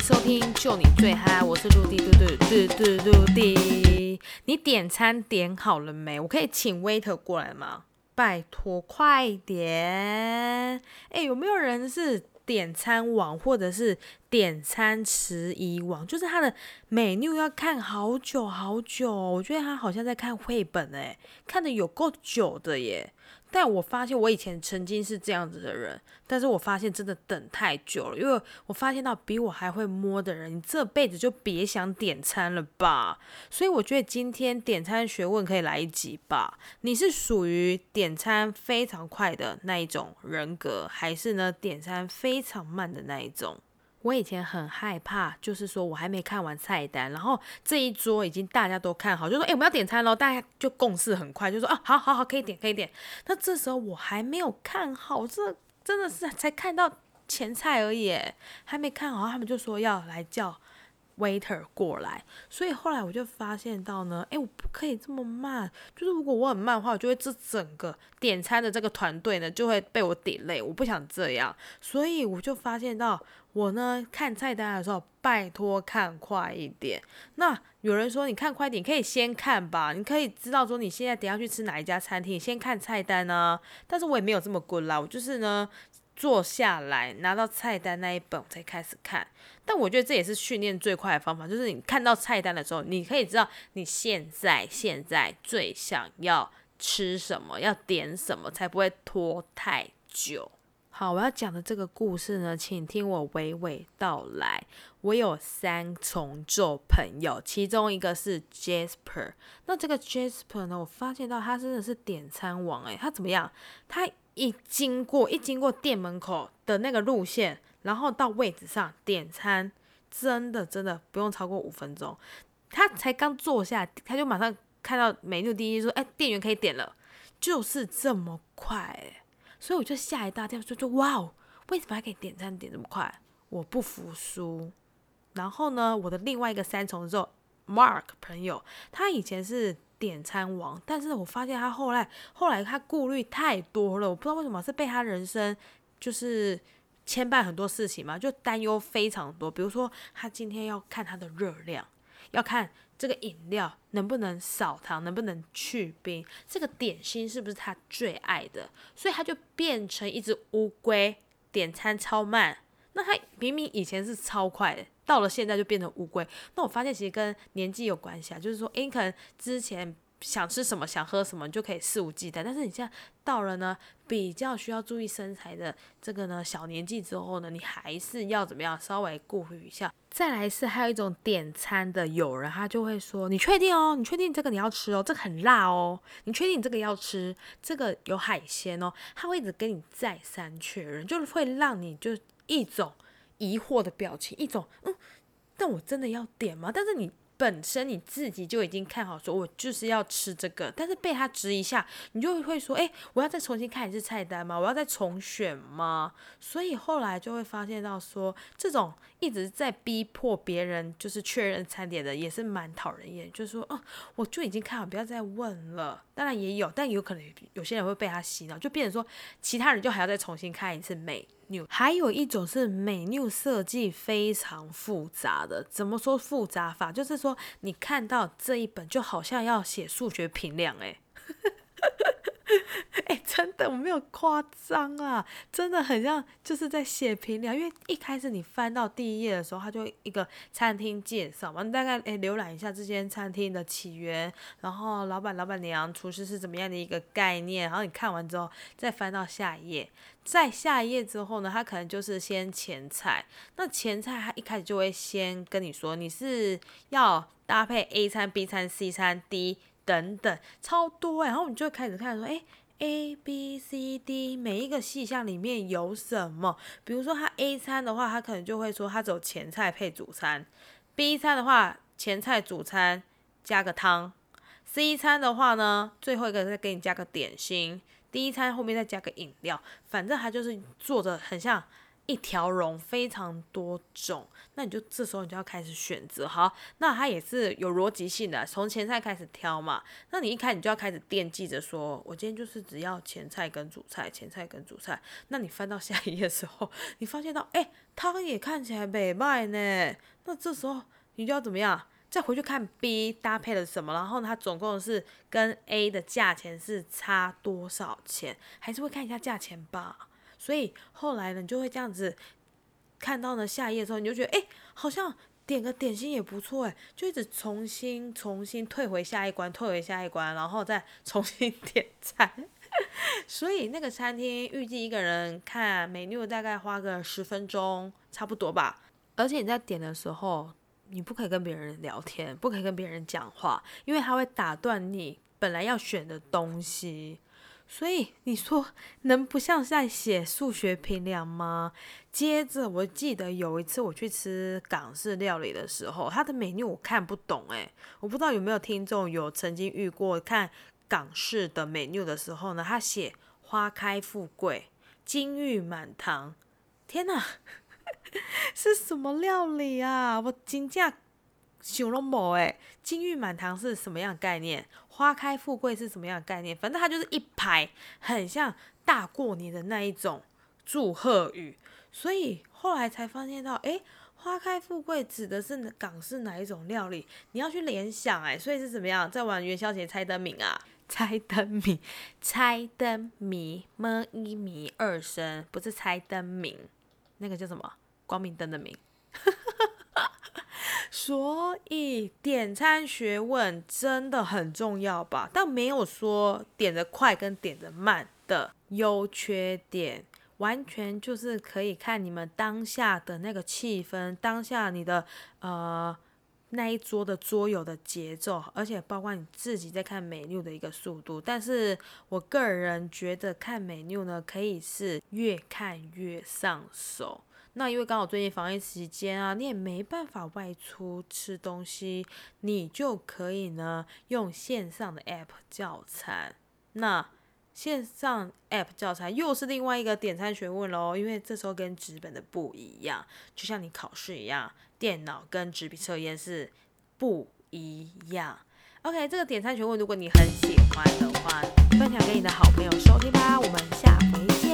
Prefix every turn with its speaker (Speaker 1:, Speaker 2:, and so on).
Speaker 1: 收听就你最嗨，我是陆地，对对对对陆地。你点餐点好了没？我可以请 waiter 过来吗？拜托，快点！哎，有没有人是点餐网或者是点餐迟疑网？就是他的美 u 要看好久好久，我觉得他好像在看绘本哎，看的有够久的耶。但我发现我以前曾经是这样子的人，但是我发现真的等太久了，因为我发现到比我还会摸的人，你这辈子就别想点餐了吧。所以我觉得今天点餐学问可以来一集吧。你是属于点餐非常快的那一种人格，还是呢点餐非常慢的那一种？我以前很害怕，就是说我还没看完菜单，然后这一桌已经大家都看好，就说哎我们要点餐喽，大家就共识很快，就说啊好好好可以点可以点。那这时候我还没有看好，这真的是才看到前菜而已，还没看好，他们就说要来叫。Waiter 过来，所以后来我就发现到呢，哎，我不可以这么慢，就是如果我很慢的话，我就会这整个点餐的这个团队呢就会被我 delay，我不想这样，所以我就发现到我呢看菜单的时候，拜托看快一点。那有人说你看快点，可以先看吧，你可以知道说你现在等下去吃哪一家餐厅，先看菜单呢。但是我也没有这么 good 啦，我就是呢。坐下来拿到菜单那一本才开始看，但我觉得这也是训练最快的方法，就是你看到菜单的时候，你可以知道你现在现在最想要吃什么，要点什么，才不会拖太久。好，我要讲的这个故事呢，请听我娓娓道来。我有三重奏朋友，其中一个是 Jasper。那这个 Jasper 呢，我发现到他真的是点餐王诶，他怎么样？他一经过一经过店门口的那个路线，然后到位置上点餐，真的真的不用超过五分钟。他才刚坐下，他就马上看到美女第一说：“哎，店员可以点了。”就是这么快，所以我就吓一大跳，说：“就哇哦，为什么还可以点餐点这么快？我不服输。”然后呢，我的另外一个三重奏 Mark 朋友，他以前是。点餐王，但是我发现他后来，后来他顾虑太多了，我不知道为什么是被他人生就是牵绊很多事情嘛，就担忧非常多。比如说他今天要看他的热量，要看这个饮料能不能少糖，能不能去冰，这个点心是不是他最爱的，所以他就变成一只乌龟，点餐超慢。那他明明以前是超快的。到了现在就变成乌龟，那我发现其实跟年纪有关系啊，就是说，诶，可能之前想吃什么、想喝什么你就可以肆无忌惮，但是你现在到了呢，比较需要注意身材的这个呢小年纪之后呢，你还是要怎么样稍微顾虑一下。再来是还有一种点餐的友人，他就会说：“你确定哦？你确定这个你要吃哦？这个很辣哦？你确定这个要吃？这个有海鲜哦？”他会一直跟你再三确认，就是会让你就一种。疑惑的表情，一种嗯，但我真的要点吗？但是你本身你自己就已经看好，说我就是要吃这个，但是被他质疑下，你就会说，哎，我要再重新看一次菜单吗？我要再重选吗？所以后来就会发现到说，这种一直在逼迫别人就是确认餐点的，也是蛮讨人厌。就是说，哦，我就已经看好，不要再问了。当然也有，但有可能有些人会被他洗脑，就变成说，其他人就还要再重新看一次美 new。还有一种是美 new 设计非常复杂的，怎么说复杂法？就是说你看到这一本就好像要写数学评量，哎。真的我没有夸张啊，真的很像就是在写评量。因为一开始你翻到第一页的时候，它就一个餐厅介绍嘛，你大概哎浏览一下这间餐厅的起源，然后老板、老板娘、厨师是怎么样的一个概念。然后你看完之后，再翻到下一页，在下一页之后呢，它可能就是先前菜。那前菜它一开始就会先跟你说，你是要搭配 A 餐、B 餐、C 餐、D。等等，超多哎，然后你就开始看说，哎，A B C D 每一个细项里面有什么？比如说，它 A 餐的话，它可能就会说它只有前菜配主餐；B 餐的话，前菜主餐加个汤；C 餐的话呢，最后一个再给你加个点心；第一餐后面再加个饮料。反正它就是做的很像。一条龙非常多种，那你就这时候你就要开始选择。好，那它也是有逻辑性的，从前菜开始挑嘛。那你一开你就要开始惦记着说，我今天就是只要前菜跟主菜，前菜跟主菜。那你翻到下一页的时候，你发现到，哎，汤也看起来美卖呢。那这时候你就要怎么样？再回去看 B 搭配了什么，然后它总共是跟 A 的价钱是差多少钱，还是会看一下价钱吧。所以后来呢，你就会这样子看到呢下一页的时候，你就觉得哎，好像点个点心也不错哎，就一直重新重新退回下一关，退回下一关，然后再重新点餐。所以那个餐厅预计一个人看美 u 大概花个十分钟，差不多吧。而且你在点的时候，你不可以跟别人聊天，不可以跟别人讲话，因为他会打断你本来要选的东西。所以你说能不像在写数学评量吗？接着我记得有一次我去吃港式料理的时候，它的美女我看不懂诶，我不知道有没有听众有曾经遇过看港式的美女的时候呢？他写花开富贵，金玉满堂，天哪，是什么料理啊？我惊价。熊龙某哎，金玉满堂是什么样概念？花开富贵是什么样的概念？反正它就是一排很像大过年的那一种祝贺语，所以后来才发现到，哎，花开富贵指的是港式哪一种料理？你要去联想哎，所以是怎么样？在玩元宵节猜灯谜啊？猜灯谜，猜灯谜，么一谜二声，不是猜灯谜，那个叫什么？光明灯的明。所以点餐学问真的很重要吧？但没有说点的快跟点的慢的优缺点，完全就是可以看你们当下的那个气氛，当下你的呃那一桌的桌友的节奏，而且包括你自己在看美妞的一个速度。但是我个人觉得看美妞呢，可以是越看越上手。那因为刚好最近防疫期间啊，你也没办法外出吃东西，你就可以呢用线上的 app 叫餐。那线上 app 叫餐又是另外一个点餐学问喽，因为这时候跟纸本的不一样，就像你考试一样，电脑跟纸笔测验是不一样。OK，这个点餐学问，如果你很喜欢的话，分享给你的好朋友收听吧。我们下回见，